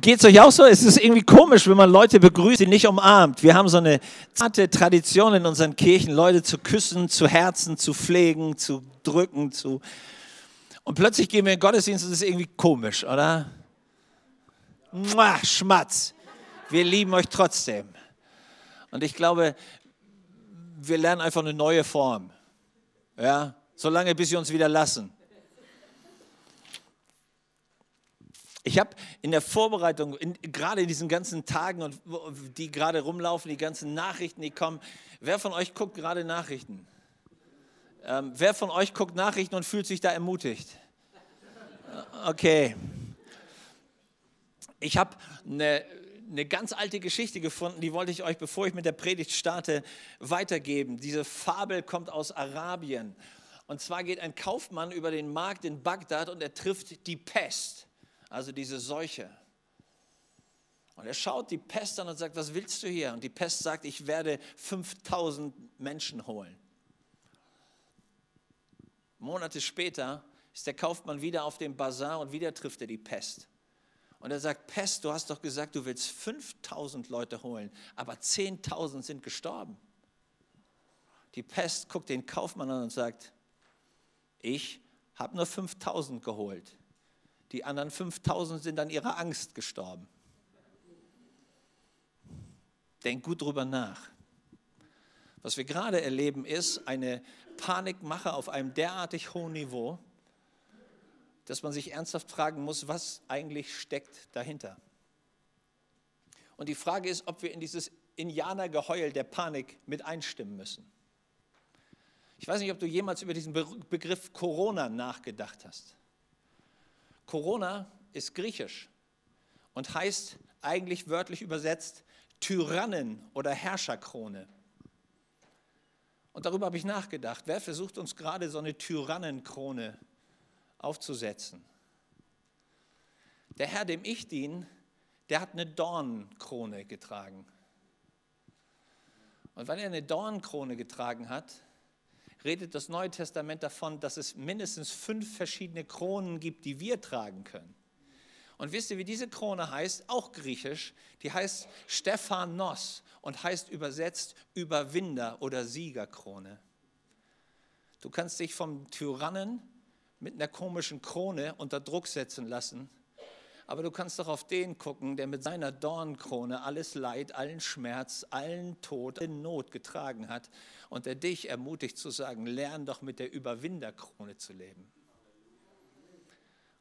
Geht es euch auch so? Es ist irgendwie komisch, wenn man Leute begrüßt, die nicht umarmt. Wir haben so eine zarte Tradition in unseren Kirchen, Leute zu küssen, zu Herzen, zu pflegen, zu drücken, zu. Und plötzlich gehen wir in den Gottesdienst und es ist irgendwie komisch, oder? Mua, Schmatz. Wir lieben euch trotzdem. Und ich glaube, wir lernen einfach eine neue Form. Ja, solange bis sie uns wieder lassen. Ich habe in der Vorbereitung, in, gerade in diesen ganzen Tagen, und die gerade rumlaufen, die ganzen Nachrichten, die kommen, wer von euch guckt gerade Nachrichten? Ähm, wer von euch guckt Nachrichten und fühlt sich da ermutigt? Okay. Ich habe eine, eine ganz alte Geschichte gefunden, die wollte ich euch, bevor ich mit der Predigt starte, weitergeben. Diese Fabel kommt aus Arabien. Und zwar geht ein Kaufmann über den Markt in Bagdad und er trifft die Pest also diese Seuche. Und er schaut die Pest an und sagt, was willst du hier? Und die Pest sagt, ich werde 5000 Menschen holen. Monate später ist der Kaufmann wieder auf dem Bazar und wieder trifft er die Pest. Und er sagt, Pest, du hast doch gesagt, du willst 5000 Leute holen, aber 10.000 sind gestorben. Die Pest guckt den Kaufmann an und sagt, ich habe nur 5000 geholt. Die anderen 5000 sind an ihrer Angst gestorben. Denk gut drüber nach. Was wir gerade erleben, ist eine Panikmache auf einem derartig hohen Niveau, dass man sich ernsthaft fragen muss, was eigentlich steckt dahinter. Und die Frage ist, ob wir in dieses Indianergeheul der Panik mit einstimmen müssen. Ich weiß nicht, ob du jemals über diesen Begriff Corona nachgedacht hast. Corona ist griechisch und heißt eigentlich wörtlich übersetzt Tyrannen oder Herrscherkrone. Und darüber habe ich nachgedacht. Wer versucht uns gerade so eine Tyrannenkrone aufzusetzen? Der Herr, dem ich diene, der hat eine Dornenkrone getragen. Und weil er eine Dornenkrone getragen hat, redet das Neue Testament davon, dass es mindestens fünf verschiedene Kronen gibt, die wir tragen können. Und wisst ihr, wie diese Krone heißt? Auch griechisch. Die heißt Stephanos und heißt übersetzt Überwinder oder Siegerkrone. Du kannst dich vom Tyrannen mit einer komischen Krone unter Druck setzen lassen aber du kannst doch auf den gucken, der mit seiner Dornkrone alles Leid, allen Schmerz, allen Tod, allen Not getragen hat und der dich ermutigt zu sagen, lern doch mit der Überwinderkrone zu leben.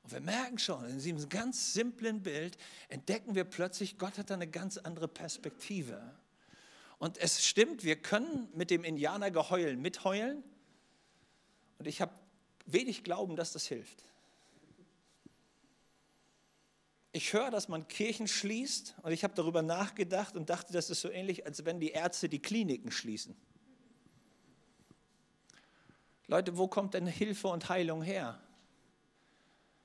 Und wir merken schon, in diesem ganz simplen Bild entdecken wir plötzlich, Gott hat eine ganz andere Perspektive. Und es stimmt, wir können mit dem Indianergeheul mitheulen. Und ich habe wenig Glauben, dass das hilft. Ich höre, dass man Kirchen schließt und ich habe darüber nachgedacht und dachte, das ist so ähnlich, als wenn die Ärzte die Kliniken schließen. Leute, wo kommt denn Hilfe und Heilung her?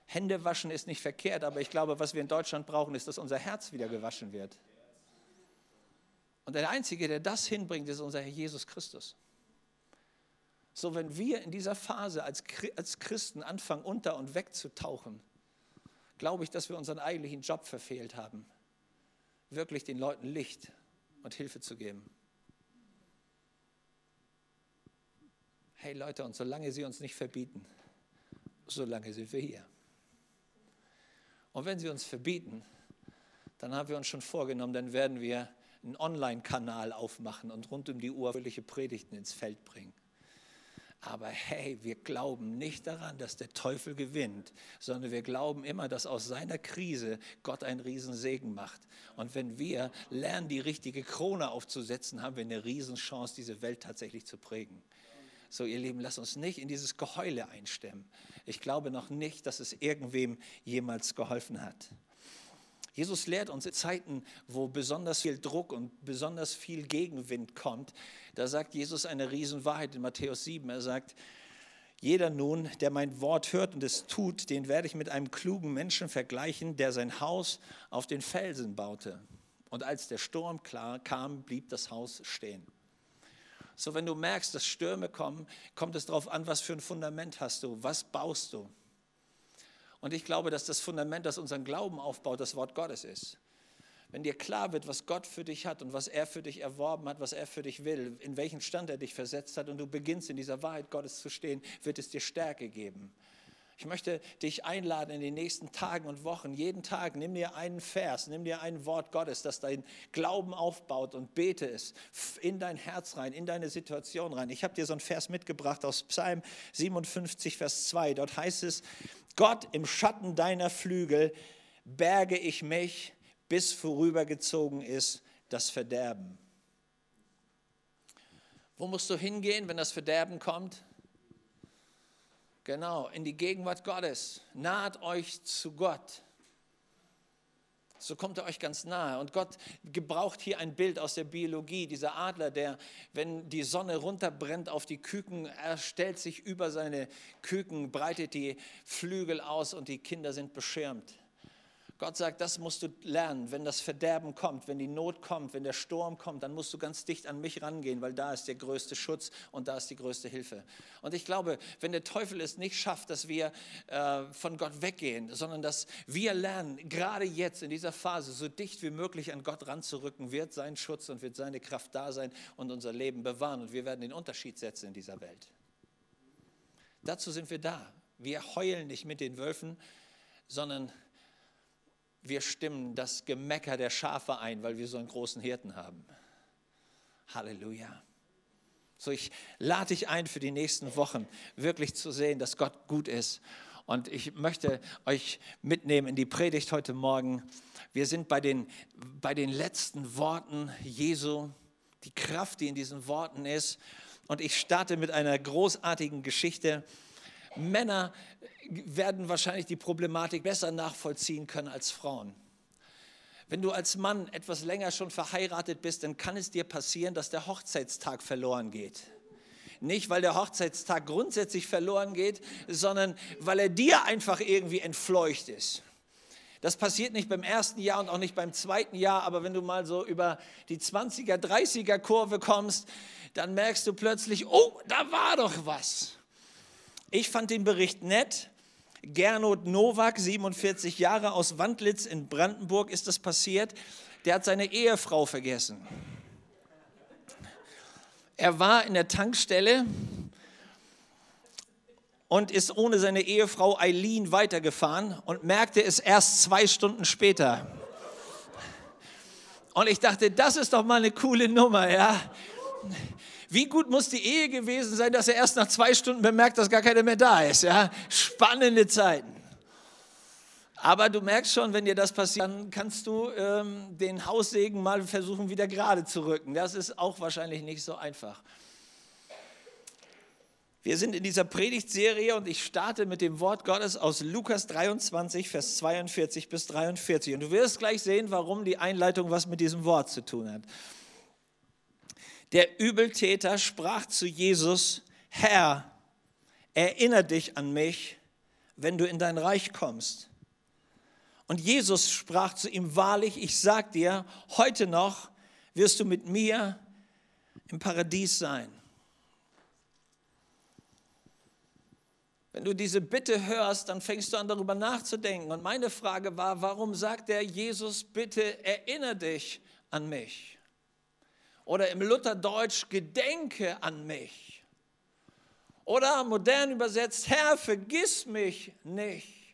Hände waschen ist nicht verkehrt, aber ich glaube, was wir in Deutschland brauchen, ist, dass unser Herz wieder gewaschen wird. Und der Einzige, der das hinbringt, ist unser Herr Jesus Christus. So, wenn wir in dieser Phase als, Christen anfangen, unter und wegzutauchen, glaube ich, dass wir unseren eigentlichen Job verfehlt haben, wirklich den Leuten Licht und Hilfe zu geben. Hey Leute, und solange sie uns nicht verbieten, solange sind wir hier. Und wenn sie uns verbieten, dann haben wir uns schon vorgenommen, dann werden wir einen Online-Kanal aufmachen und rund um die Uhr fröhliche Predigten ins Feld bringen. Aber hey, wir glauben nicht daran, dass der Teufel gewinnt, sondern wir glauben immer, dass aus seiner Krise Gott einen Riesensegen macht. Und wenn wir lernen, die richtige Krone aufzusetzen, haben wir eine Riesenchance, diese Welt tatsächlich zu prägen. So, ihr Lieben, lasst uns nicht in dieses Geheule einstimmen. Ich glaube noch nicht, dass es irgendwem jemals geholfen hat. Jesus lehrt uns in Zeiten, wo besonders viel Druck und besonders viel Gegenwind kommt. Da sagt Jesus eine Riesenwahrheit in Matthäus 7. Er sagt, jeder nun, der mein Wort hört und es tut, den werde ich mit einem klugen Menschen vergleichen, der sein Haus auf den Felsen baute. Und als der Sturm klar kam, blieb das Haus stehen. So, wenn du merkst, dass Stürme kommen, kommt es darauf an, was für ein Fundament hast du, was baust du. Und ich glaube, dass das Fundament, das unseren Glauben aufbaut, das Wort Gottes ist. Wenn dir klar wird, was Gott für dich hat und was er für dich erworben hat, was er für dich will, in welchen Stand er dich versetzt hat und du beginnst in dieser Wahrheit Gottes zu stehen, wird es dir Stärke geben. Ich möchte dich einladen in den nächsten Tagen und Wochen. Jeden Tag nimm dir einen Vers, nimm dir ein Wort Gottes, das dein Glauben aufbaut und bete es in dein Herz rein, in deine Situation rein. Ich habe dir so einen Vers mitgebracht aus Psalm 57, Vers 2. Dort heißt es, Gott im Schatten deiner Flügel berge ich mich, bis vorübergezogen ist das Verderben. Wo musst du hingehen, wenn das Verderben kommt? Genau, in die Gegenwart Gottes. Naht euch zu Gott. So kommt er euch ganz nahe. Und Gott gebraucht hier ein Bild aus der Biologie. Dieser Adler, der, wenn die Sonne runterbrennt auf die Küken, er stellt sich über seine Küken, breitet die Flügel aus und die Kinder sind beschirmt. Gott sagt, das musst du lernen. Wenn das Verderben kommt, wenn die Not kommt, wenn der Sturm kommt, dann musst du ganz dicht an mich rangehen, weil da ist der größte Schutz und da ist die größte Hilfe. Und ich glaube, wenn der Teufel es nicht schafft, dass wir äh, von Gott weggehen, sondern dass wir lernen, gerade jetzt in dieser Phase so dicht wie möglich an Gott ranzurücken, wird sein Schutz und wird seine Kraft da sein und unser Leben bewahren. Und wir werden den Unterschied setzen in dieser Welt. Dazu sind wir da. Wir heulen nicht mit den Wölfen, sondern wir stimmen das Gemecker der Schafe ein, weil wir so einen großen Hirten haben. Halleluja. So, ich lade dich ein für die nächsten Wochen, wirklich zu sehen, dass Gott gut ist. Und ich möchte euch mitnehmen in die Predigt heute Morgen. Wir sind bei den, bei den letzten Worten Jesu, die Kraft, die in diesen Worten ist. Und ich starte mit einer großartigen Geschichte. Männer werden wahrscheinlich die Problematik besser nachvollziehen können als Frauen. Wenn du als Mann etwas länger schon verheiratet bist, dann kann es dir passieren, dass der Hochzeitstag verloren geht. Nicht, weil der Hochzeitstag grundsätzlich verloren geht, sondern weil er dir einfach irgendwie entfleucht ist. Das passiert nicht beim ersten Jahr und auch nicht beim zweiten Jahr, aber wenn du mal so über die 20er, 30er Kurve kommst, dann merkst du plötzlich, oh, da war doch was. Ich fand den Bericht nett. Gernot Nowak, 47 Jahre aus Wandlitz in Brandenburg ist das passiert. Der hat seine Ehefrau vergessen. Er war in der Tankstelle und ist ohne seine Ehefrau Eileen weitergefahren und merkte es erst zwei Stunden später. Und ich dachte, das ist doch mal eine coole Nummer, ja. Wie gut muss die Ehe gewesen sein, dass er erst nach zwei Stunden bemerkt, dass gar keiner mehr da ist? Ja? Spannende Zeiten. Aber du merkst schon, wenn dir das passiert, dann kannst du ähm, den Haussegen mal versuchen, wieder gerade zu rücken. Das ist auch wahrscheinlich nicht so einfach. Wir sind in dieser Predigtserie und ich starte mit dem Wort Gottes aus Lukas 23, Vers 42 bis 43. Und du wirst gleich sehen, warum die Einleitung was mit diesem Wort zu tun hat. Der Übeltäter sprach zu Jesus, Herr, erinnere dich an mich, wenn du in dein Reich kommst. Und Jesus sprach zu ihm, wahrlich, ich sag dir, heute noch wirst du mit mir im Paradies sein. Wenn du diese Bitte hörst, dann fängst du an darüber nachzudenken. Und meine Frage war, warum sagt der Jesus, bitte erinnere dich an mich? Oder im Lutherdeutsch, gedenke an mich. Oder modern übersetzt, Herr, vergiss mich nicht.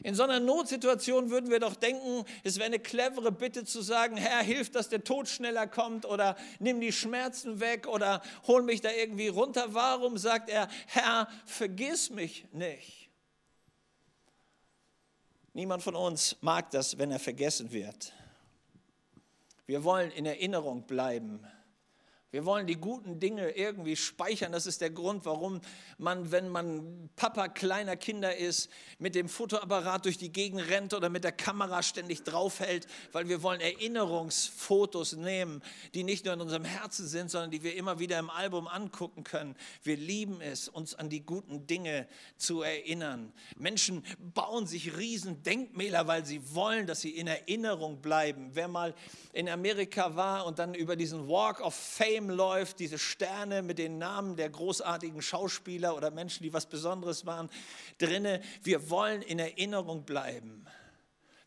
In so einer Notsituation würden wir doch denken, es wäre eine clevere Bitte zu sagen, Herr, hilf, dass der Tod schneller kommt oder nimm die Schmerzen weg oder hol mich da irgendwie runter. Warum sagt er, Herr, vergiss mich nicht? Niemand von uns mag das, wenn er vergessen wird. Wir wollen in Erinnerung bleiben. Wir wollen die guten Dinge irgendwie speichern. Das ist der Grund, warum man, wenn man Papa kleiner Kinder ist, mit dem Fotoapparat durch die Gegend rennt oder mit der Kamera ständig draufhält, weil wir wollen Erinnerungsfotos nehmen, die nicht nur in unserem Herzen sind, sondern die wir immer wieder im Album angucken können. Wir lieben es, uns an die guten Dinge zu erinnern. Menschen bauen sich riesen Denkmäler, weil sie wollen, dass sie in Erinnerung bleiben. Wer mal in Amerika war und dann über diesen Walk of Fame System läuft, diese Sterne mit den Namen der großartigen Schauspieler oder Menschen, die was Besonderes waren, drinne. Wir wollen in Erinnerung bleiben.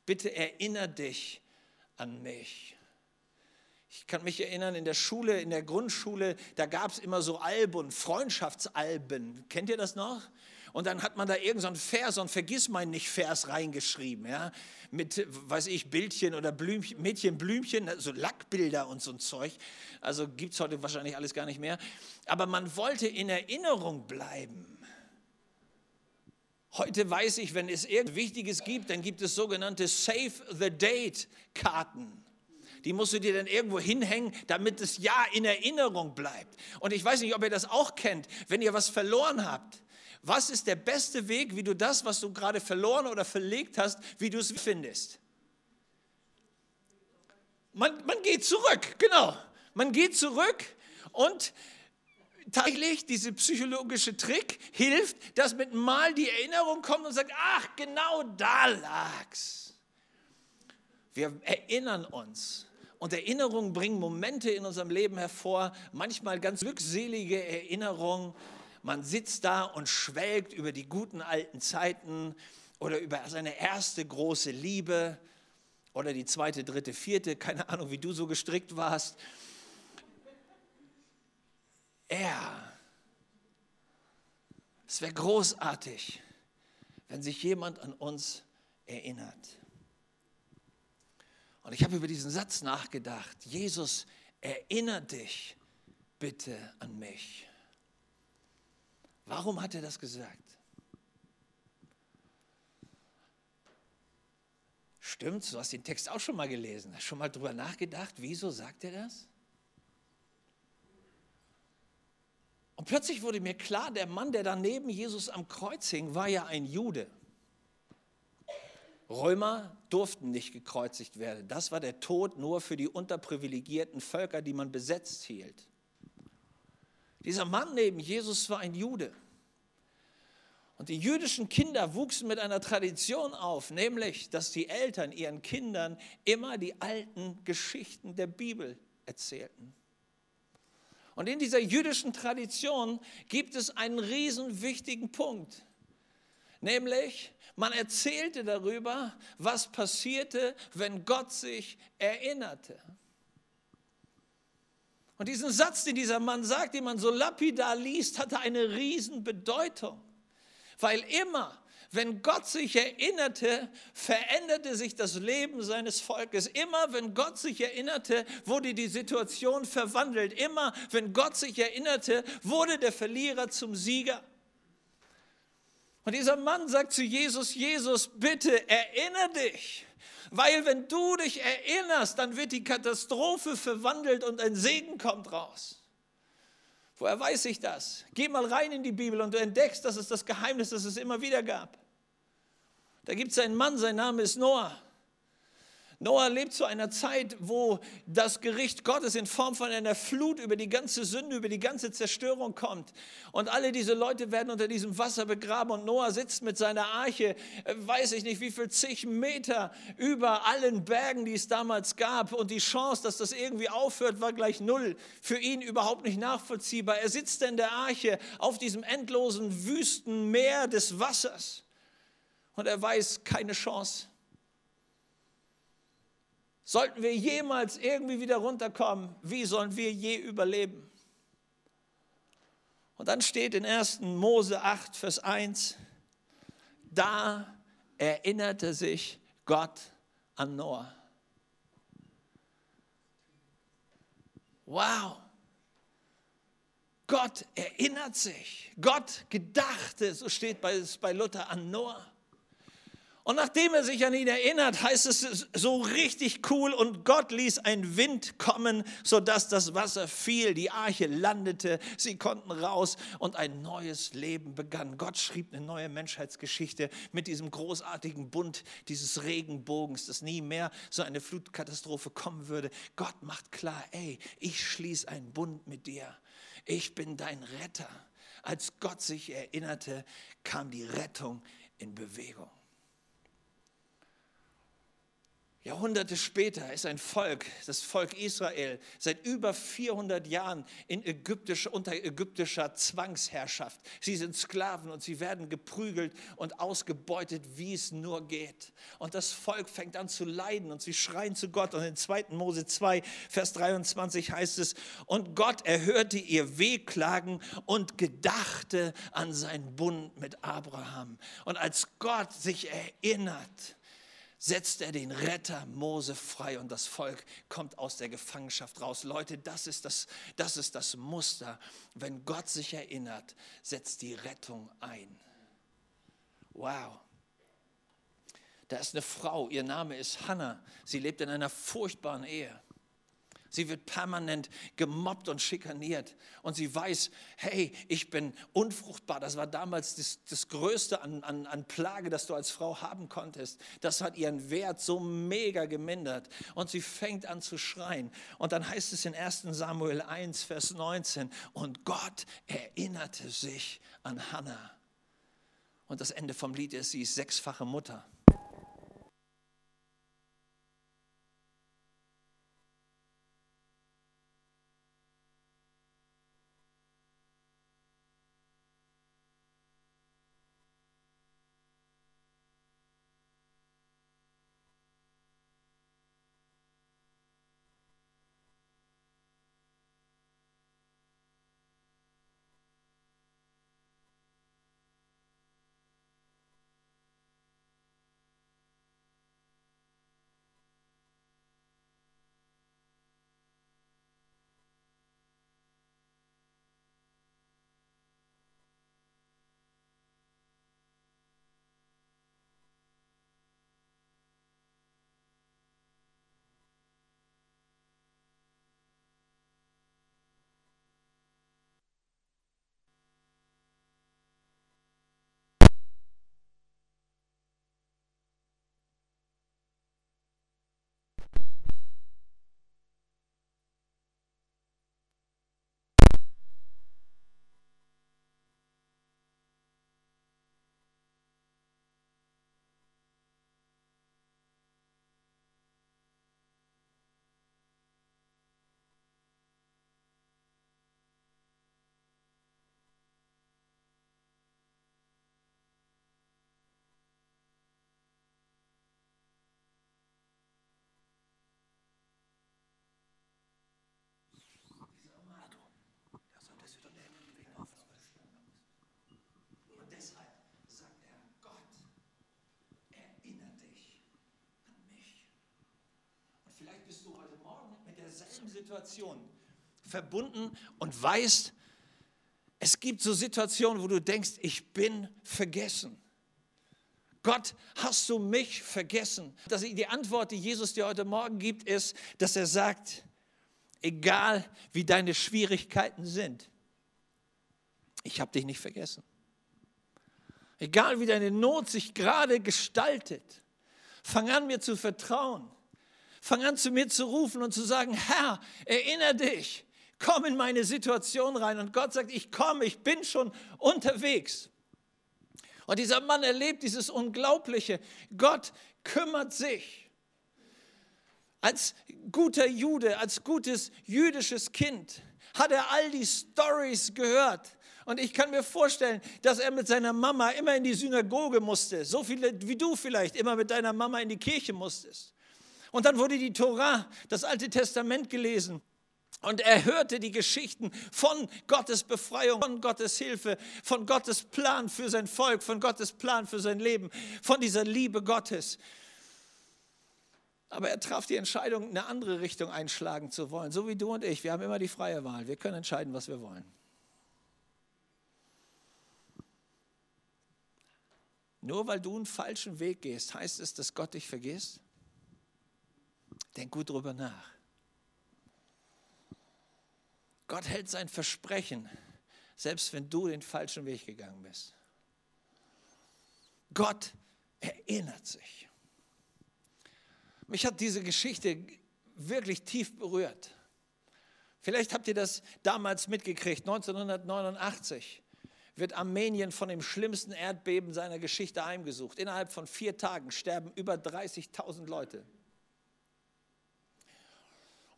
Bitte erinnere dich an mich. Ich kann mich erinnern, in der Schule, in der Grundschule, da gab es immer so Alben, Freundschaftsalben. Kennt ihr das noch? Und dann hat man da irgendeinen so Vers, so ein Vergissmeinnicht-Vers reingeschrieben, ja, mit, weiß ich, Bildchen oder Blümchen, Mädchen, Blümchen, so Lackbilder und so ein Zeug. Also gibt es heute wahrscheinlich alles gar nicht mehr. Aber man wollte in Erinnerung bleiben. Heute weiß ich, wenn es irgendwas Wichtiges gibt, dann gibt es sogenannte Save the Date-Karten. Die musst du dir dann irgendwo hinhängen, damit das Ja in Erinnerung bleibt. Und ich weiß nicht, ob ihr das auch kennt, wenn ihr was verloren habt. Was ist der beste Weg, wie du das, was du gerade verloren oder verlegt hast, wie du es findest? Man, man geht zurück, genau. Man geht zurück und tatsächlich, dieser psychologische Trick hilft, dass mit Mal die Erinnerung kommt und sagt, ach, genau da lag's. Wir erinnern uns. Und Erinnerungen bringen Momente in unserem Leben hervor, manchmal ganz glückselige Erinnerungen. Man sitzt da und schwelgt über die guten alten Zeiten oder über seine erste große Liebe oder die zweite, dritte, vierte, keine Ahnung, wie du so gestrickt warst. Er. Es wäre großartig, wenn sich jemand an uns erinnert. Und ich habe über diesen Satz nachgedacht. Jesus, erinnere dich bitte an mich. Warum hat er das gesagt? Stimmt, du hast den Text auch schon mal gelesen. Hast schon mal drüber nachgedacht, wieso sagt er das? Und plötzlich wurde mir klar, der Mann, der da neben Jesus am Kreuz hing, war ja ein Jude. Römer durften nicht gekreuzigt werden. Das war der Tod nur für die unterprivilegierten Völker, die man besetzt hielt. Dieser Mann neben Jesus war ein Jude. Und die jüdischen Kinder wuchsen mit einer Tradition auf, nämlich, dass die Eltern ihren Kindern immer die alten Geschichten der Bibel erzählten. Und in dieser jüdischen Tradition gibt es einen riesen wichtigen Punkt, nämlich man erzählte darüber, was passierte, wenn Gott sich erinnerte. Und diesen Satz, den dieser Mann sagt, den man so lapidar liest, hatte eine riesen Bedeutung, weil immer wenn Gott sich erinnerte, veränderte sich das Leben seines Volkes. Immer wenn Gott sich erinnerte, wurde die Situation verwandelt. Immer wenn Gott sich erinnerte, wurde der Verlierer zum Sieger. Und dieser Mann sagt zu Jesus, Jesus, bitte erinnere dich. Weil wenn du dich erinnerst, dann wird die Katastrophe verwandelt und ein Segen kommt raus. Woher weiß ich das? Geh mal rein in die Bibel und du entdeckst, dass es das Geheimnis, das es immer wieder gab. Da gibt es einen Mann, sein Name ist Noah. Noah lebt zu einer Zeit, wo das Gericht Gottes in Form von einer Flut über die ganze Sünde, über die ganze Zerstörung kommt. Und alle diese Leute werden unter diesem Wasser begraben. Und Noah sitzt mit seiner Arche, äh, weiß ich nicht wie viel, zig Meter über allen Bergen, die es damals gab. Und die Chance, dass das irgendwie aufhört, war gleich null. Für ihn überhaupt nicht nachvollziehbar. Er sitzt in der Arche auf diesem endlosen Wüstenmeer des Wassers. Und er weiß, keine Chance. Sollten wir jemals irgendwie wieder runterkommen, wie sollen wir je überleben? Und dann steht in 1. Mose 8, Vers 1, da erinnerte sich Gott an Noah. Wow. Gott erinnert sich. Gott gedachte, so steht bei, bei Luther, an Noah. Und nachdem er sich an ihn erinnert, heißt es so richtig cool und Gott ließ einen Wind kommen, sodass das Wasser fiel, die Arche landete, sie konnten raus und ein neues Leben begann. Gott schrieb eine neue Menschheitsgeschichte mit diesem großartigen Bund dieses Regenbogens, dass nie mehr so eine Flutkatastrophe kommen würde. Gott macht klar, ey, ich schließe einen Bund mit dir. Ich bin dein Retter. Als Gott sich erinnerte, kam die Rettung in Bewegung. Jahrhunderte später ist ein Volk, das Volk Israel, seit über 400 Jahren in ägyptisch, unter ägyptischer Zwangsherrschaft. Sie sind Sklaven und sie werden geprügelt und ausgebeutet, wie es nur geht. Und das Volk fängt an zu leiden und sie schreien zu Gott. Und in 2. Mose 2, Vers 23 heißt es, und Gott erhörte ihr Wehklagen und gedachte an seinen Bund mit Abraham. Und als Gott sich erinnert, setzt er den Retter Mose frei und das Volk kommt aus der Gefangenschaft raus. Leute, das ist das, das ist das Muster. Wenn Gott sich erinnert, setzt die Rettung ein. Wow. Da ist eine Frau, ihr Name ist Hannah. Sie lebt in einer furchtbaren Ehe. Sie wird permanent gemobbt und schikaniert. Und sie weiß, hey, ich bin unfruchtbar. Das war damals das, das Größte an, an, an Plage, das du als Frau haben konntest. Das hat ihren Wert so mega gemindert. Und sie fängt an zu schreien. Und dann heißt es in 1 Samuel 1, Vers 19, und Gott erinnerte sich an Hannah. Und das Ende vom Lied ist, sie ist sechsfache Mutter. Situation verbunden und weißt, es gibt so Situationen, wo du denkst, ich bin vergessen. Gott, hast du mich vergessen? Dass die Antwort, die Jesus dir heute Morgen gibt, ist, dass er sagt, egal wie deine Schwierigkeiten sind, ich habe dich nicht vergessen. Egal wie deine Not sich gerade gestaltet, fang an mir zu vertrauen. Fang an zu mir zu rufen und zu sagen, Herr, erinnere dich, komm in meine Situation rein. Und Gott sagt, ich komme, ich bin schon unterwegs. Und dieser Mann erlebt dieses Unglaubliche. Gott kümmert sich. Als guter Jude, als gutes jüdisches Kind hat er all die Stories gehört. Und ich kann mir vorstellen, dass er mit seiner Mama immer in die Synagoge musste. So viele wie du vielleicht immer mit deiner Mama in die Kirche musstest. Und dann wurde die Tora, das Alte Testament gelesen. Und er hörte die Geschichten von Gottes Befreiung, von Gottes Hilfe, von Gottes Plan für sein Volk, von Gottes Plan für sein Leben, von dieser Liebe Gottes. Aber er traf die Entscheidung, eine andere Richtung einschlagen zu wollen, so wie du und ich. Wir haben immer die freie Wahl. Wir können entscheiden, was wir wollen. Nur weil du einen falschen Weg gehst, heißt es, dass Gott dich vergisst? Denk gut drüber nach. Gott hält sein Versprechen, selbst wenn du den falschen Weg gegangen bist. Gott erinnert sich. Mich hat diese Geschichte wirklich tief berührt. Vielleicht habt ihr das damals mitgekriegt, 1989 wird Armenien von dem schlimmsten Erdbeben seiner Geschichte heimgesucht. Innerhalb von vier Tagen sterben über 30.000 Leute.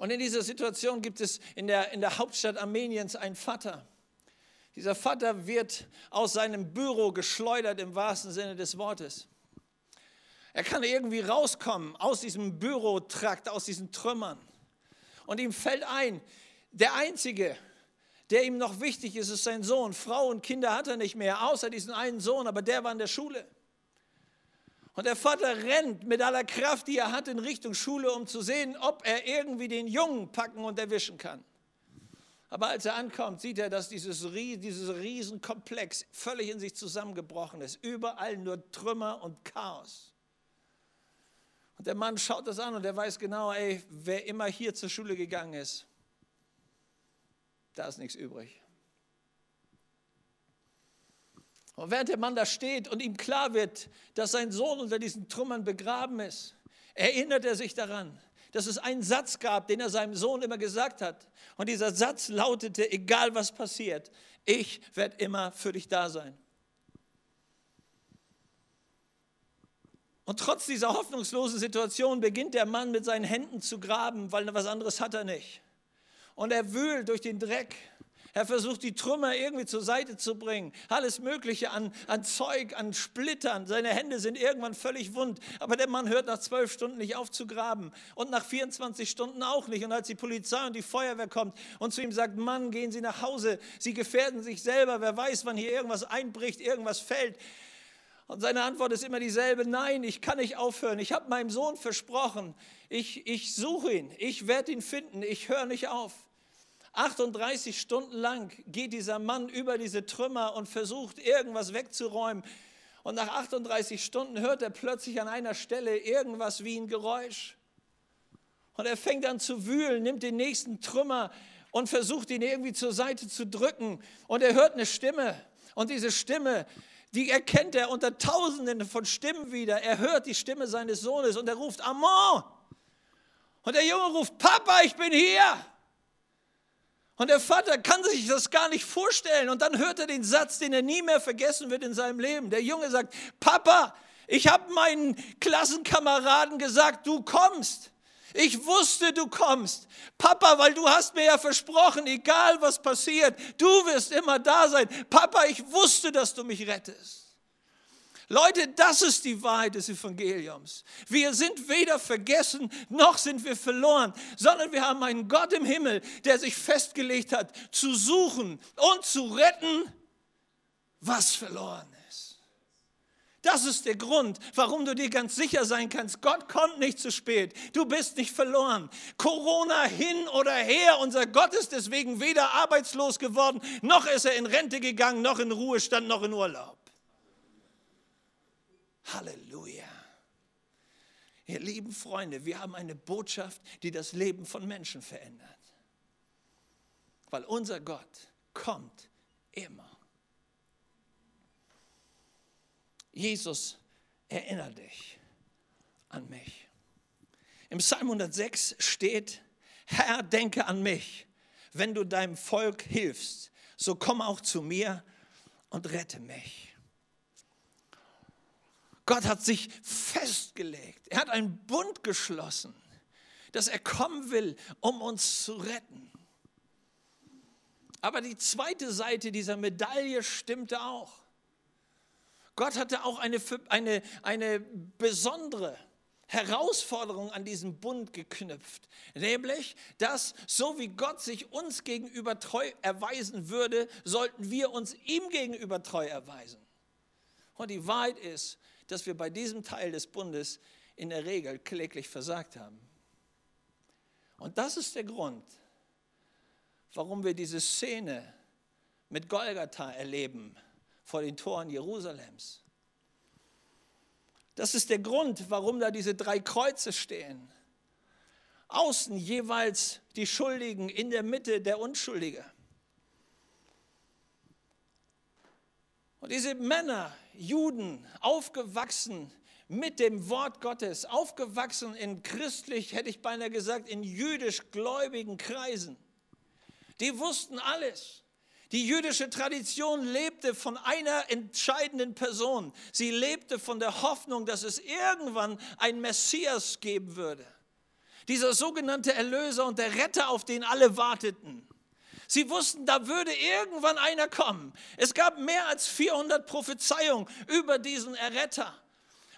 Und in dieser Situation gibt es in der, in der Hauptstadt Armeniens einen Vater. Dieser Vater wird aus seinem Büro geschleudert im wahrsten Sinne des Wortes. Er kann irgendwie rauskommen aus diesem Bürotrakt, aus diesen Trümmern. Und ihm fällt ein, der Einzige, der ihm noch wichtig ist, ist sein Sohn. Frau und Kinder hat er nicht mehr, außer diesen einen Sohn, aber der war in der Schule. Und der Vater rennt mit aller Kraft, die er hat, in Richtung Schule, um zu sehen, ob er irgendwie den Jungen packen und erwischen kann. Aber als er ankommt, sieht er, dass dieses, dieses Riesenkomplex völlig in sich zusammengebrochen ist. Überall nur Trümmer und Chaos. Und der Mann schaut das an und er weiß genau, ey, wer immer hier zur Schule gegangen ist, da ist nichts übrig. Und während der Mann da steht und ihm klar wird, dass sein Sohn unter diesen Trümmern begraben ist, erinnert er sich daran, dass es einen Satz gab, den er seinem Sohn immer gesagt hat. Und dieser Satz lautete, egal was passiert, ich werde immer für dich da sein. Und trotz dieser hoffnungslosen Situation beginnt der Mann mit seinen Händen zu graben, weil was anderes hat er nicht. Und er wühlt durch den Dreck er versucht, die Trümmer irgendwie zur Seite zu bringen. Alles Mögliche an, an Zeug, an Splittern. Seine Hände sind irgendwann völlig wund. Aber der Mann hört nach zwölf Stunden nicht auf zu graben. Und nach 24 Stunden auch nicht. Und als die Polizei und die Feuerwehr kommt und zu ihm sagt, Mann, gehen Sie nach Hause. Sie gefährden sich selber. Wer weiß, wann hier irgendwas einbricht, irgendwas fällt. Und seine Antwort ist immer dieselbe, nein, ich kann nicht aufhören. Ich habe meinem Sohn versprochen, ich, ich suche ihn, ich werde ihn finden, ich höre nicht auf. 38 Stunden lang geht dieser Mann über diese Trümmer und versucht irgendwas wegzuräumen. Und nach 38 Stunden hört er plötzlich an einer Stelle irgendwas wie ein Geräusch. Und er fängt an zu wühlen, nimmt den nächsten Trümmer und versucht ihn irgendwie zur Seite zu drücken. Und er hört eine Stimme. Und diese Stimme, die erkennt er unter Tausenden von Stimmen wieder. Er hört die Stimme seines Sohnes und er ruft Amon. Und der Junge ruft, Papa, ich bin hier. Und der Vater kann sich das gar nicht vorstellen. Und dann hört er den Satz, den er nie mehr vergessen wird in seinem Leben. Der Junge sagt, Papa, ich habe meinen Klassenkameraden gesagt, du kommst. Ich wusste, du kommst. Papa, weil du hast mir ja versprochen, egal was passiert, du wirst immer da sein. Papa, ich wusste, dass du mich rettest. Leute, das ist die Wahrheit des Evangeliums. Wir sind weder vergessen, noch sind wir verloren, sondern wir haben einen Gott im Himmel, der sich festgelegt hat, zu suchen und zu retten, was verloren ist. Das ist der Grund, warum du dir ganz sicher sein kannst, Gott kommt nicht zu spät. Du bist nicht verloren. Corona hin oder her, unser Gott ist deswegen weder arbeitslos geworden, noch ist er in Rente gegangen, noch in Ruhestand, noch in Urlaub. Halleluja. Ihr lieben Freunde, wir haben eine Botschaft, die das Leben von Menschen verändert. Weil unser Gott kommt immer. Jesus, erinnere dich an mich. Im Psalm 106 steht, Herr, denke an mich. Wenn du deinem Volk hilfst, so komm auch zu mir und rette mich. Gott hat sich festgelegt. Er hat einen Bund geschlossen, dass er kommen will, um uns zu retten. Aber die zweite Seite dieser Medaille stimmte auch. Gott hatte auch eine, eine, eine besondere Herausforderung an diesen Bund geknüpft, nämlich, dass so wie Gott sich uns gegenüber treu erweisen würde, sollten wir uns ihm gegenüber treu erweisen. Und die Wahrheit ist, dass wir bei diesem Teil des Bundes in der Regel kläglich versagt haben. Und das ist der Grund, warum wir diese Szene mit Golgatha erleben vor den Toren Jerusalems. Das ist der Grund, warum da diese drei Kreuze stehen. Außen jeweils die Schuldigen, in der Mitte der Unschuldige. Und diese Männer, Juden, aufgewachsen mit dem Wort Gottes, aufgewachsen in christlich, hätte ich beinahe gesagt, in jüdisch gläubigen Kreisen, die wussten alles. Die jüdische Tradition lebte von einer entscheidenden Person. Sie lebte von der Hoffnung, dass es irgendwann ein Messias geben würde. Dieser sogenannte Erlöser und der Retter, auf den alle warteten. Sie wussten, da würde irgendwann einer kommen. Es gab mehr als 400 Prophezeiungen über diesen Erretter.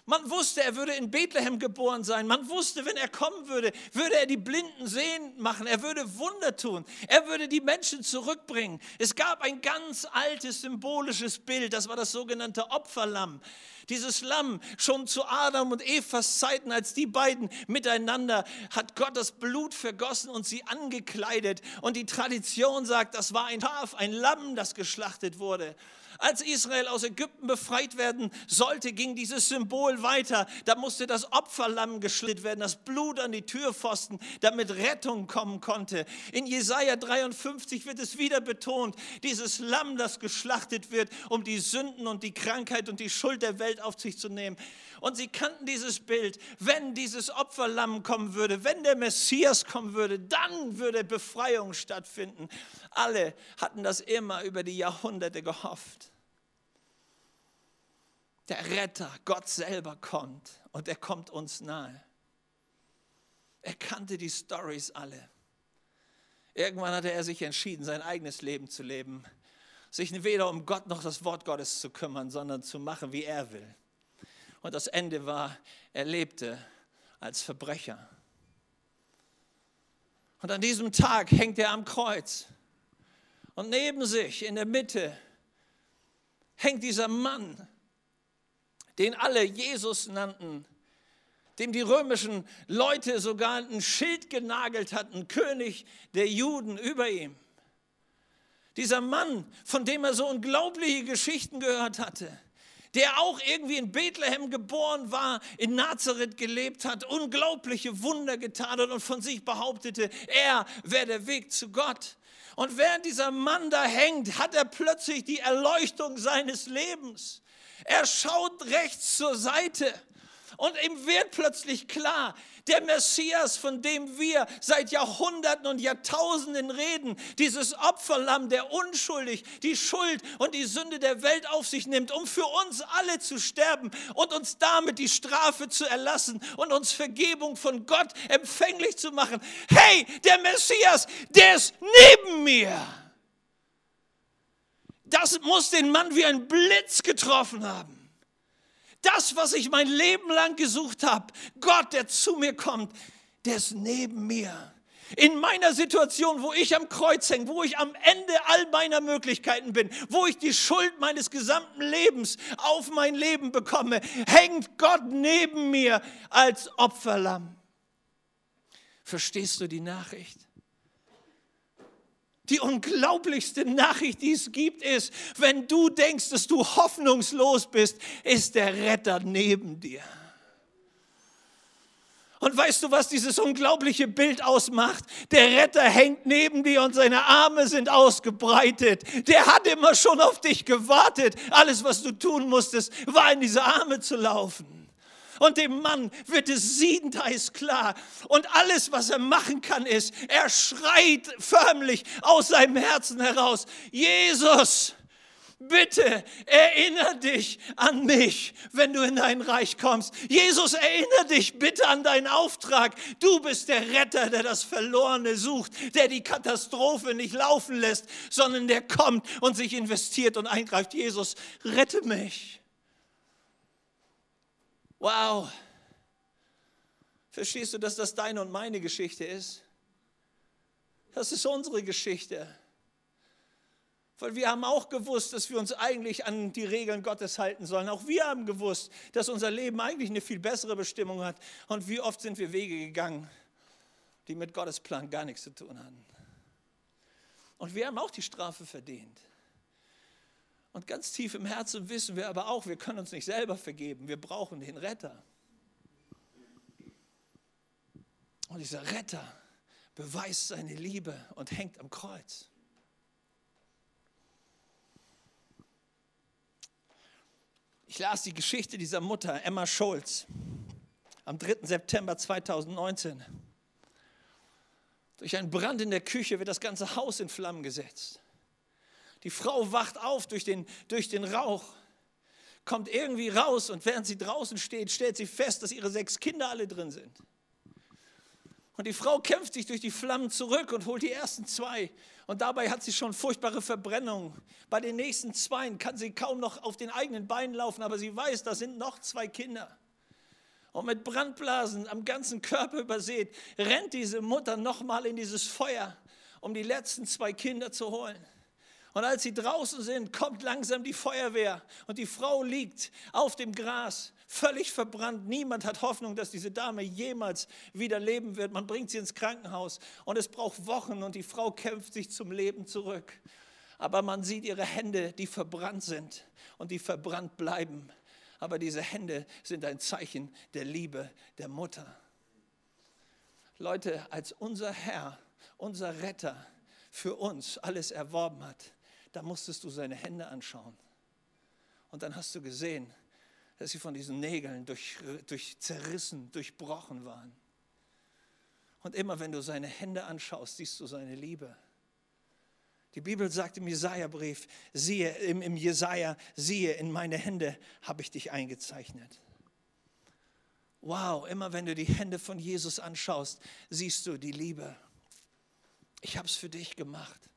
Man wusste, er würde in Bethlehem geboren sein. Man wusste, wenn er kommen würde, würde er die Blinden sehen machen. Er würde Wunder tun. Er würde die Menschen zurückbringen. Es gab ein ganz altes symbolisches Bild. Das war das sogenannte Opferlamm. Dieses Lamm, schon zu Adam und Evas Zeiten, als die beiden miteinander, hat Gott das Blut vergossen und sie angekleidet. Und die Tradition sagt, das war ein Schaf, ein Lamm, das geschlachtet wurde. Als Israel aus Ägypten befreit werden sollte, ging dieses Symbol weiter. Da musste das Opferlamm geschlittet werden, das Blut an die Türpfosten, damit Rettung kommen konnte. In Jesaja 53 wird es wieder betont, dieses Lamm, das geschlachtet wird, um die Sünden und die Krankheit und die Schuld der Welt auf sich zu nehmen. Und sie kannten dieses Bild. Wenn dieses Opferlamm kommen würde, wenn der Messias kommen würde, dann würde Befreiung stattfinden. Alle hatten das immer über die Jahrhunderte gehofft. Der Retter, Gott selber kommt und er kommt uns nahe. Er kannte die Stories alle. Irgendwann hatte er sich entschieden, sein eigenes Leben zu leben, sich weder um Gott noch das Wort Gottes zu kümmern, sondern zu machen, wie er will. Und das Ende war, er lebte als Verbrecher. Und an diesem Tag hängt er am Kreuz. Und neben sich, in der Mitte, hängt dieser Mann, den alle Jesus nannten, dem die römischen Leute sogar ein Schild genagelt hatten, König der Juden über ihm. Dieser Mann, von dem er so unglaubliche Geschichten gehört hatte der auch irgendwie in Bethlehem geboren war, in Nazareth gelebt hat, unglaubliche Wunder getan hat und von sich behauptete, er wäre der Weg zu Gott. Und während dieser Mann da hängt, hat er plötzlich die Erleuchtung seines Lebens. Er schaut rechts zur Seite und ihm wird plötzlich klar, der Messias, von dem wir seit Jahrhunderten und Jahrtausenden reden, dieses Opferlamm, der unschuldig die Schuld und die Sünde der Welt auf sich nimmt, um für uns alle zu sterben und uns damit die Strafe zu erlassen und uns Vergebung von Gott empfänglich zu machen. Hey, der Messias, der ist neben mir. Das muss den Mann wie ein Blitz getroffen haben das, was ich mein Leben lang gesucht habe, Gott, der zu mir kommt, der ist neben mir. In meiner Situation, wo ich am Kreuz hänge, wo ich am Ende all meiner Möglichkeiten bin, wo ich die Schuld meines gesamten Lebens auf mein Leben bekomme, hängt Gott neben mir als Opferlamm. Verstehst du die Nachricht? Die unglaublichste Nachricht, die es gibt, ist, wenn du denkst, dass du hoffnungslos bist, ist der Retter neben dir. Und weißt du, was dieses unglaubliche Bild ausmacht? Der Retter hängt neben dir und seine Arme sind ausgebreitet. Der hat immer schon auf dich gewartet. Alles, was du tun musstest, war in diese Arme zu laufen. Und dem Mann wird es siedendheiß klar. Und alles, was er machen kann, ist, er schreit förmlich aus seinem Herzen heraus, Jesus, bitte erinnere dich an mich, wenn du in dein Reich kommst. Jesus, erinnere dich bitte an deinen Auftrag. Du bist der Retter, der das Verlorene sucht, der die Katastrophe nicht laufen lässt, sondern der kommt und sich investiert und eingreift. Jesus, rette mich. Wow. Verstehst du, dass das deine und meine Geschichte ist? Das ist unsere Geschichte. Weil wir haben auch gewusst, dass wir uns eigentlich an die Regeln Gottes halten sollen. Auch wir haben gewusst, dass unser Leben eigentlich eine viel bessere Bestimmung hat. Und wie oft sind wir Wege gegangen, die mit Gottes Plan gar nichts zu tun hatten. Und wir haben auch die Strafe verdient. Und ganz tief im Herzen wissen wir aber auch, wir können uns nicht selber vergeben. Wir brauchen den Retter. Und dieser Retter beweist seine Liebe und hängt am Kreuz. Ich las die Geschichte dieser Mutter, Emma Schulz, am 3. September 2019. Durch einen Brand in der Küche wird das ganze Haus in Flammen gesetzt. Die Frau wacht auf durch den, durch den Rauch, kommt irgendwie raus und während sie draußen steht, stellt sie fest, dass ihre sechs Kinder alle drin sind. Und die Frau kämpft sich durch die Flammen zurück und holt die ersten zwei. Und dabei hat sie schon furchtbare Verbrennungen. Bei den nächsten zwei kann sie kaum noch auf den eigenen Beinen laufen, aber sie weiß, da sind noch zwei Kinder. Und mit Brandblasen am ganzen Körper übersät, rennt diese Mutter nochmal in dieses Feuer, um die letzten zwei Kinder zu holen. Und als sie draußen sind, kommt langsam die Feuerwehr und die Frau liegt auf dem Gras, völlig verbrannt. Niemand hat Hoffnung, dass diese Dame jemals wieder leben wird. Man bringt sie ins Krankenhaus und es braucht Wochen und die Frau kämpft sich zum Leben zurück. Aber man sieht ihre Hände, die verbrannt sind und die verbrannt bleiben. Aber diese Hände sind ein Zeichen der Liebe der Mutter. Leute, als unser Herr, unser Retter für uns alles erworben hat, da musstest du seine Hände anschauen. Und dann hast du gesehen, dass sie von diesen Nägeln durch, durch zerrissen, durchbrochen waren. Und immer wenn du seine Hände anschaust, siehst du seine Liebe. Die Bibel sagt im Jesaja-Brief, siehe, im, im Jesaja, siehe, in meine Hände habe ich dich eingezeichnet. Wow, immer wenn du die Hände von Jesus anschaust, siehst du die Liebe. Ich habe es für dich gemacht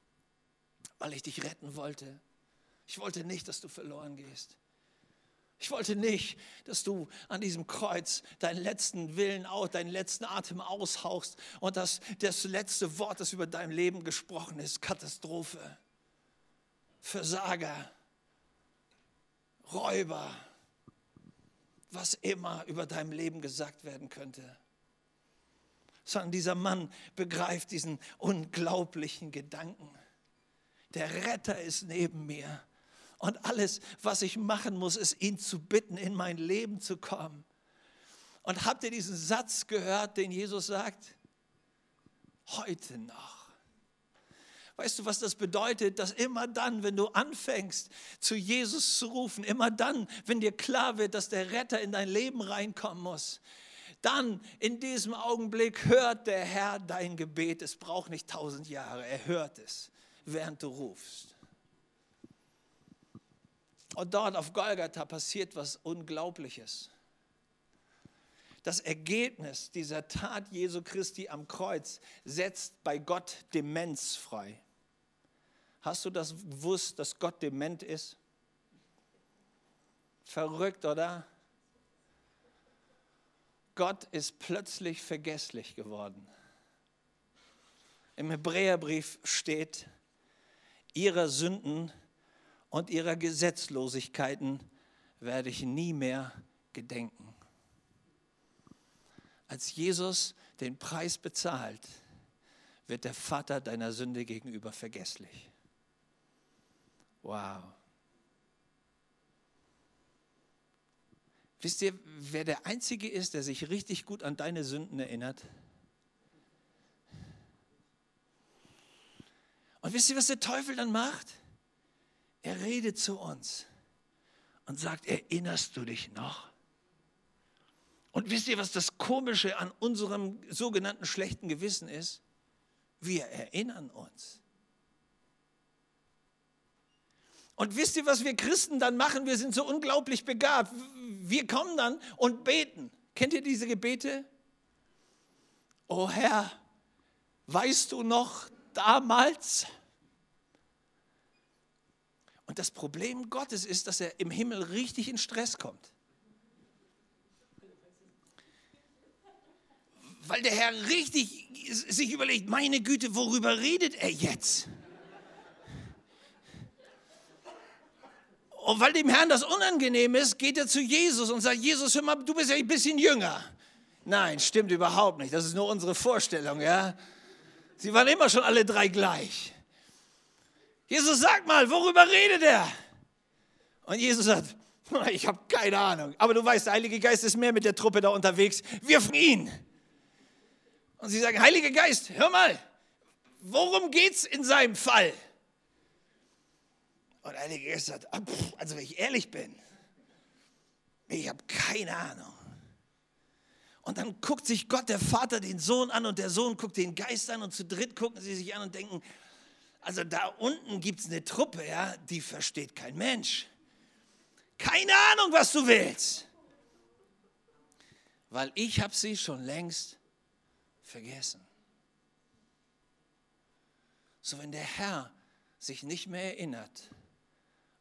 weil ich dich retten wollte. Ich wollte nicht, dass du verloren gehst. Ich wollte nicht, dass du an diesem Kreuz deinen letzten Willen, deinen letzten Atem aushauchst und dass das letzte Wort, das über dein Leben gesprochen ist, Katastrophe, Versager, Räuber, was immer über deinem Leben gesagt werden könnte. Sondern dieser Mann begreift diesen unglaublichen Gedanken. Der Retter ist neben mir. Und alles, was ich machen muss, ist ihn zu bitten, in mein Leben zu kommen. Und habt ihr diesen Satz gehört, den Jesus sagt? Heute noch. Weißt du, was das bedeutet? Dass immer dann, wenn du anfängst, zu Jesus zu rufen, immer dann, wenn dir klar wird, dass der Retter in dein Leben reinkommen muss, dann in diesem Augenblick hört der Herr dein Gebet. Es braucht nicht tausend Jahre, er hört es während du rufst. Und dort auf Golgatha passiert was Unglaubliches. Das Ergebnis dieser Tat Jesu Christi am Kreuz setzt bei Gott Demenz frei. Hast du das gewusst, dass Gott dement ist? Verrückt, oder? Gott ist plötzlich vergesslich geworden. Im Hebräerbrief steht, ihrer Sünden und ihrer Gesetzlosigkeiten werde ich nie mehr gedenken. Als Jesus den Preis bezahlt, wird der Vater deiner Sünde gegenüber vergesslich. Wow. Wisst ihr, wer der Einzige ist, der sich richtig gut an deine Sünden erinnert? Und wisst ihr, was der Teufel dann macht? Er redet zu uns und sagt, erinnerst du dich noch? Und wisst ihr, was das Komische an unserem sogenannten schlechten Gewissen ist? Wir erinnern uns. Und wisst ihr, was wir Christen dann machen? Wir sind so unglaublich begabt. Wir kommen dann und beten. Kennt ihr diese Gebete? Oh Herr, weißt du noch, damals. Das Problem Gottes ist, dass er im Himmel richtig in Stress kommt. Weil der Herr richtig sich überlegt, meine Güte, worüber redet er jetzt? Und weil dem Herrn das unangenehm ist, geht er zu Jesus und sagt, Jesus, hör mal, du bist ja ein bisschen jünger. Nein, stimmt überhaupt nicht. Das ist nur unsere Vorstellung, ja. Sie waren immer schon alle drei gleich. Jesus sagt mal, worüber redet er? Und Jesus sagt, ich habe keine Ahnung. Aber du weißt, der Heilige Geist ist mehr mit der Truppe da unterwegs. Wirf ihn. Und sie sagen, Heiliger Geist, hör mal, worum geht es in seinem Fall? Und der Heilige Geist sagt, ah, also wenn ich ehrlich bin, ich habe keine Ahnung. Und dann guckt sich Gott, der Vater, den Sohn an und der Sohn guckt den Geist an und zu dritt gucken sie sich an und denken, also da unten gibt es eine Truppe, ja, die versteht kein Mensch. Keine Ahnung, was du willst. Weil ich habe sie schon längst vergessen. So, wenn der Herr sich nicht mehr erinnert,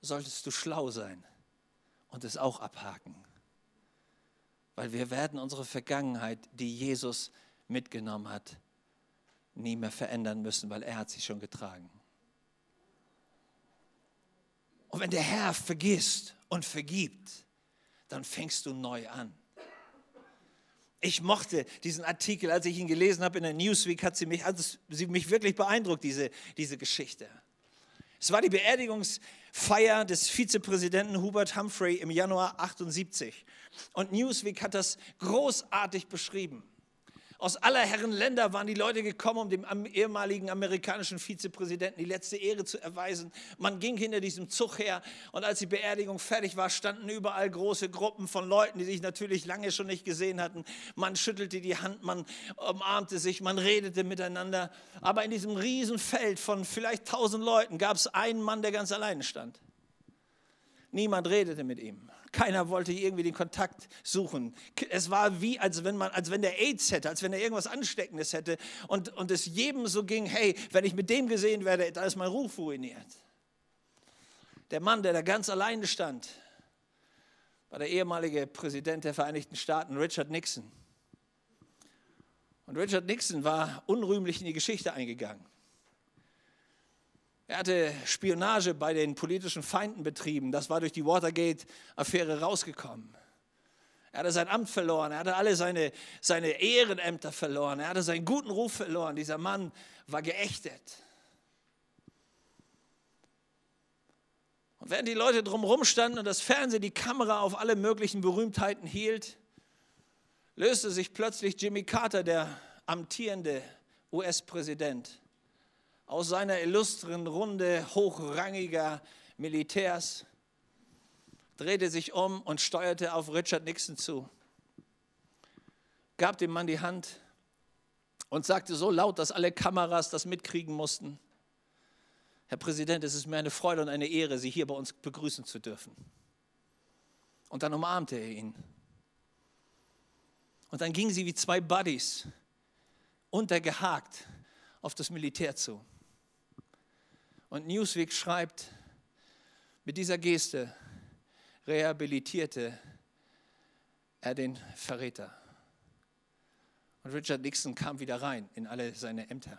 solltest du schlau sein und es auch abhaken. Weil wir werden unsere Vergangenheit, die Jesus mitgenommen hat, nie mehr verändern müssen, weil er hat sie schon getragen. Und wenn der Herr vergisst und vergibt, dann fängst du neu an. Ich mochte diesen Artikel, als ich ihn gelesen habe in der Newsweek, hat sie mich, hat sie mich wirklich beeindruckt, diese, diese Geschichte. Es war die Beerdigungsfeier des Vizepräsidenten Hubert Humphrey im Januar 78. Und Newsweek hat das großartig beschrieben. Aus aller Herren Länder waren die Leute gekommen, um dem ehemaligen amerikanischen Vizepräsidenten die letzte Ehre zu erweisen. Man ging hinter diesem Zug her und als die Beerdigung fertig war, standen überall große Gruppen von Leuten, die sich natürlich lange schon nicht gesehen hatten. Man schüttelte die Hand, man umarmte sich, man redete miteinander. Aber in diesem Riesenfeld von vielleicht tausend Leuten gab es einen Mann, der ganz alleine stand. Niemand redete mit ihm. Keiner wollte irgendwie den Kontakt suchen. Es war wie, als wenn, man, als wenn der AIDS hätte, als wenn er irgendwas Ansteckendes hätte und, und es jedem so ging, hey, wenn ich mit dem gesehen werde, da ist mein Ruf ruiniert. Der Mann, der da ganz alleine stand, war der ehemalige Präsident der Vereinigten Staaten, Richard Nixon. Und Richard Nixon war unrühmlich in die Geschichte eingegangen. Er hatte Spionage bei den politischen Feinden betrieben. Das war durch die Watergate-Affäre rausgekommen. Er hatte sein Amt verloren. Er hatte alle seine, seine Ehrenämter verloren. Er hatte seinen guten Ruf verloren. Dieser Mann war geächtet. Und während die Leute drumherum standen und das Fernsehen die Kamera auf alle möglichen Berühmtheiten hielt, löste sich plötzlich Jimmy Carter, der amtierende US-Präsident, aus seiner illustren Runde hochrangiger Militärs, drehte sich um und steuerte auf Richard Nixon zu, gab dem Mann die Hand und sagte so laut, dass alle Kameras das mitkriegen mussten. Herr Präsident, es ist mir eine Freude und eine Ehre, Sie hier bei uns begrüßen zu dürfen. Und dann umarmte er ihn. Und dann gingen sie wie zwei Buddies untergehakt auf das Militär zu. Und Newsweek schreibt, mit dieser Geste rehabilitierte er den Verräter. Und Richard Nixon kam wieder rein in alle seine Ämter.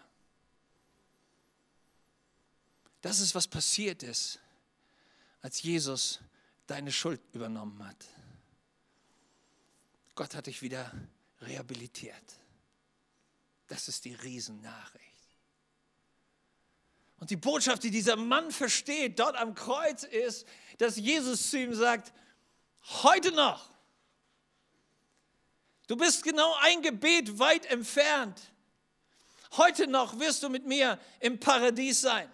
Das ist, was passiert ist, als Jesus deine Schuld übernommen hat. Gott hat dich wieder rehabilitiert. Das ist die Riesennachricht. Und die Botschaft, die dieser Mann versteht, dort am Kreuz ist, dass Jesus zu ihm sagt, heute noch, du bist genau ein Gebet weit entfernt. Heute noch wirst du mit mir im Paradies sein.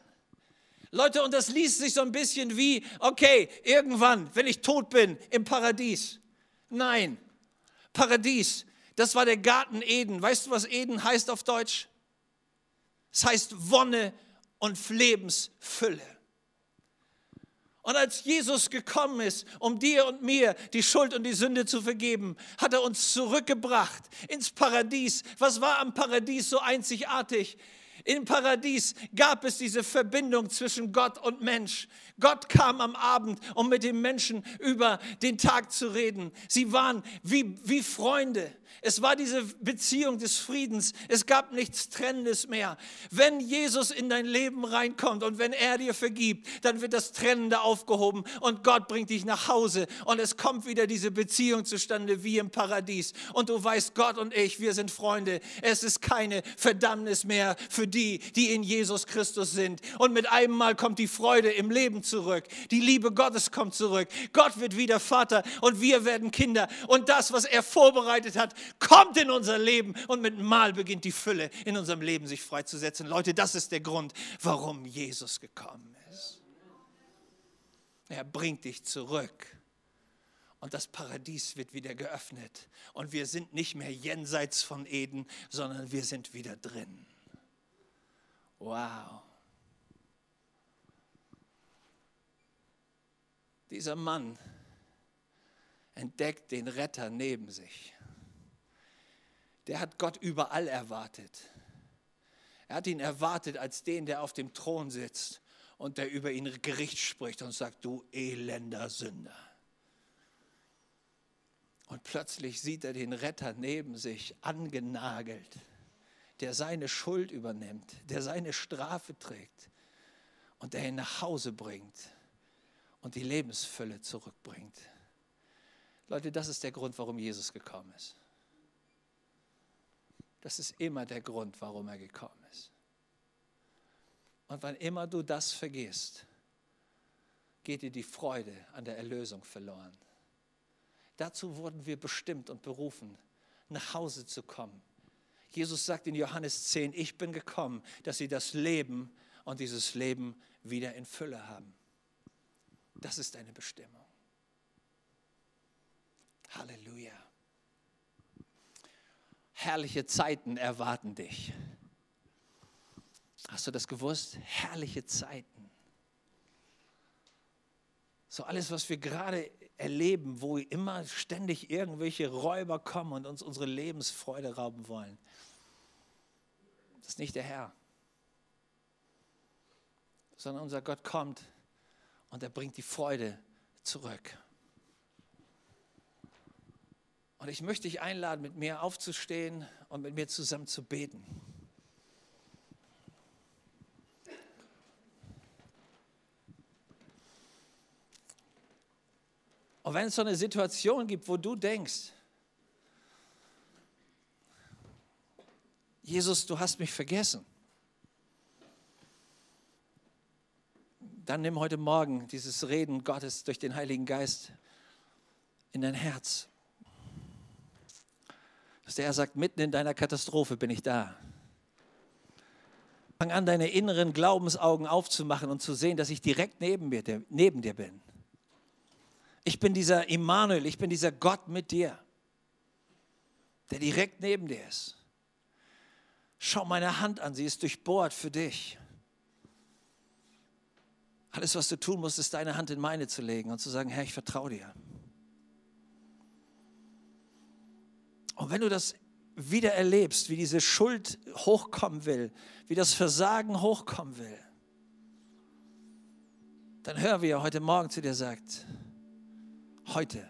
Leute, und das liest sich so ein bisschen wie, okay, irgendwann, wenn ich tot bin, im Paradies. Nein, Paradies, das war der Garten Eden. Weißt du, was Eden heißt auf Deutsch? Es heißt Wonne und Lebensfülle. Und als Jesus gekommen ist, um dir und mir die Schuld und die Sünde zu vergeben, hat er uns zurückgebracht ins Paradies. Was war am Paradies so einzigartig? Im Paradies gab es diese Verbindung zwischen Gott und Mensch. Gott kam am Abend, um mit den Menschen über den Tag zu reden. Sie waren wie, wie Freunde. Es war diese Beziehung des Friedens. Es gab nichts Trennendes mehr. Wenn Jesus in dein Leben reinkommt und wenn er dir vergibt, dann wird das Trennende aufgehoben und Gott bringt dich nach Hause und es kommt wieder diese Beziehung zustande wie im Paradies. Und du weißt, Gott und ich, wir sind Freunde. Es ist keine Verdammnis mehr für die, die in Jesus Christus sind. Und mit einem Mal kommt die Freude im Leben zurück. Die Liebe Gottes kommt zurück. Gott wird wieder Vater und wir werden Kinder. Und das, was er vorbereitet hat, kommt in unser Leben und mit Mal beginnt die Fülle in unserem Leben sich freizusetzen. Leute, das ist der Grund, warum Jesus gekommen ist. Er bringt dich zurück. Und das Paradies wird wieder geöffnet. Und wir sind nicht mehr jenseits von Eden, sondern wir sind wieder drin. Wow. Dieser Mann entdeckt den Retter neben sich der hat Gott überall erwartet. Er hat ihn erwartet als den, der auf dem Thron sitzt und der über ihn Gericht spricht und sagt, du elender Sünder. Und plötzlich sieht er den Retter neben sich angenagelt, der seine Schuld übernimmt, der seine Strafe trägt und der ihn nach Hause bringt und die Lebensfülle zurückbringt. Leute, das ist der Grund, warum Jesus gekommen ist. Das ist immer der Grund, warum er gekommen ist. Und wann immer du das vergisst, geht dir die Freude an der Erlösung verloren. Dazu wurden wir bestimmt und berufen, nach Hause zu kommen. Jesus sagt in Johannes 10, ich bin gekommen, dass sie das Leben und dieses Leben wieder in Fülle haben. Das ist deine Bestimmung. Halleluja. Herrliche Zeiten erwarten dich. Hast du das gewusst? Herrliche Zeiten. So alles, was wir gerade erleben, wo immer ständig irgendwelche Räuber kommen und uns unsere Lebensfreude rauben wollen. Das ist nicht der Herr, sondern unser Gott kommt und er bringt die Freude zurück. Und ich möchte dich einladen, mit mir aufzustehen und mit mir zusammen zu beten. Und wenn es so eine Situation gibt, wo du denkst, Jesus, du hast mich vergessen, dann nimm heute Morgen dieses Reden Gottes durch den Heiligen Geist in dein Herz. Dass der Herr sagt, mitten in deiner Katastrophe bin ich da. Fang an, deine inneren Glaubensaugen aufzumachen und zu sehen, dass ich direkt neben, mir, neben dir bin. Ich bin dieser Immanuel, ich bin dieser Gott mit dir, der direkt neben dir ist. Schau meine Hand an, sie ist durchbohrt für dich. Alles, was du tun musst, ist deine Hand in meine zu legen und zu sagen, Herr, ich vertraue dir. Und wenn du das wieder erlebst, wie diese Schuld hochkommen will, wie das Versagen hochkommen will, dann hör, wie er heute Morgen zu dir sagt, Heute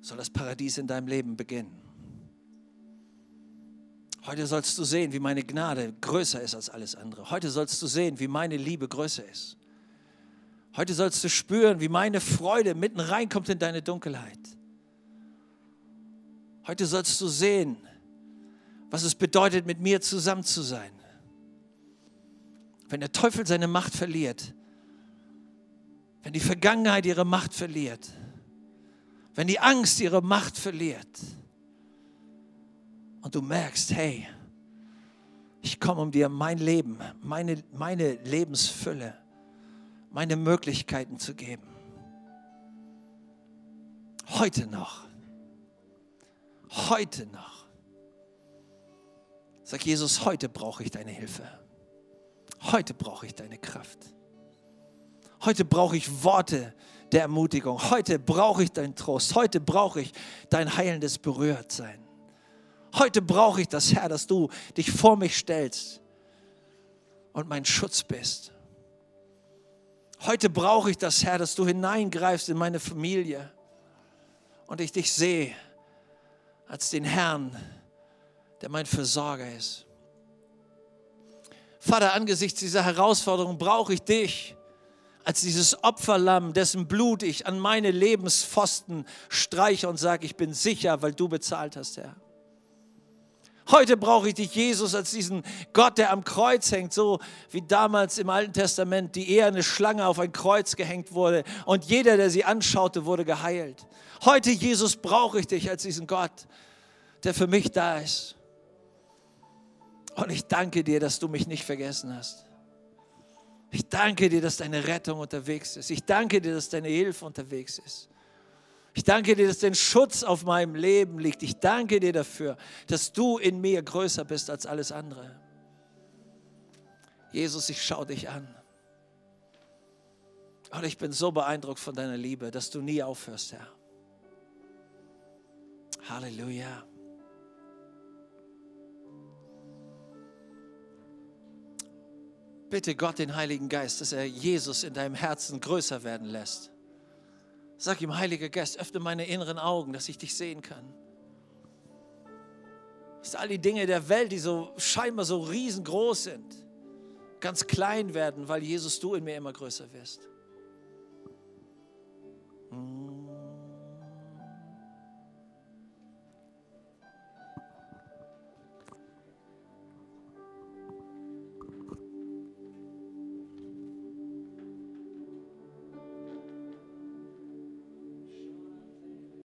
soll das Paradies in deinem Leben beginnen. Heute sollst du sehen, wie meine Gnade größer ist als alles andere. Heute sollst du sehen, wie meine Liebe größer ist. Heute sollst du spüren, wie meine Freude mitten reinkommt in deine Dunkelheit. Heute sollst du sehen, was es bedeutet, mit mir zusammen zu sein. Wenn der Teufel seine Macht verliert, wenn die Vergangenheit ihre Macht verliert, wenn die Angst ihre Macht verliert und du merkst, hey, ich komme, um dir mein Leben, meine, meine Lebensfülle, meine Möglichkeiten zu geben. Heute noch. Heute noch. Sag Jesus, heute brauche ich deine Hilfe. Heute brauche ich deine Kraft. Heute brauche ich Worte der Ermutigung. Heute brauche ich deinen Trost. Heute brauche ich dein heilendes Berührtsein. Heute brauche ich das, Herr, dass du dich vor mich stellst und mein Schutz bist. Heute brauche ich das, Herr, dass du hineingreifst in meine Familie und ich dich sehe als den Herrn, der mein Versorger ist. Vater, angesichts dieser Herausforderung brauche ich dich als dieses Opferlamm, dessen Blut ich an meine Lebenspfosten streiche und sage, ich bin sicher, weil du bezahlt hast, Herr. Heute brauche ich dich, Jesus, als diesen Gott, der am Kreuz hängt, so wie damals im Alten Testament die eherne Schlange auf ein Kreuz gehängt wurde und jeder, der sie anschaute, wurde geheilt. Heute, Jesus, brauche ich dich als diesen Gott, der für mich da ist. Und ich danke dir, dass du mich nicht vergessen hast. Ich danke dir, dass deine Rettung unterwegs ist. Ich danke dir, dass deine Hilfe unterwegs ist. Ich danke dir, dass dein Schutz auf meinem Leben liegt. Ich danke dir dafür, dass du in mir größer bist als alles andere. Jesus, ich schaue dich an. Und ich bin so beeindruckt von deiner Liebe, dass du nie aufhörst, Herr. Halleluja. Bitte Gott, den Heiligen Geist, dass er Jesus in deinem Herzen größer werden lässt. Sag ihm, Heiliger Geist, öffne meine inneren Augen, dass ich dich sehen kann. Dass all die Dinge der Welt, die so scheinbar so riesengroß sind, ganz klein werden, weil Jesus du in mir immer größer wirst. Mm.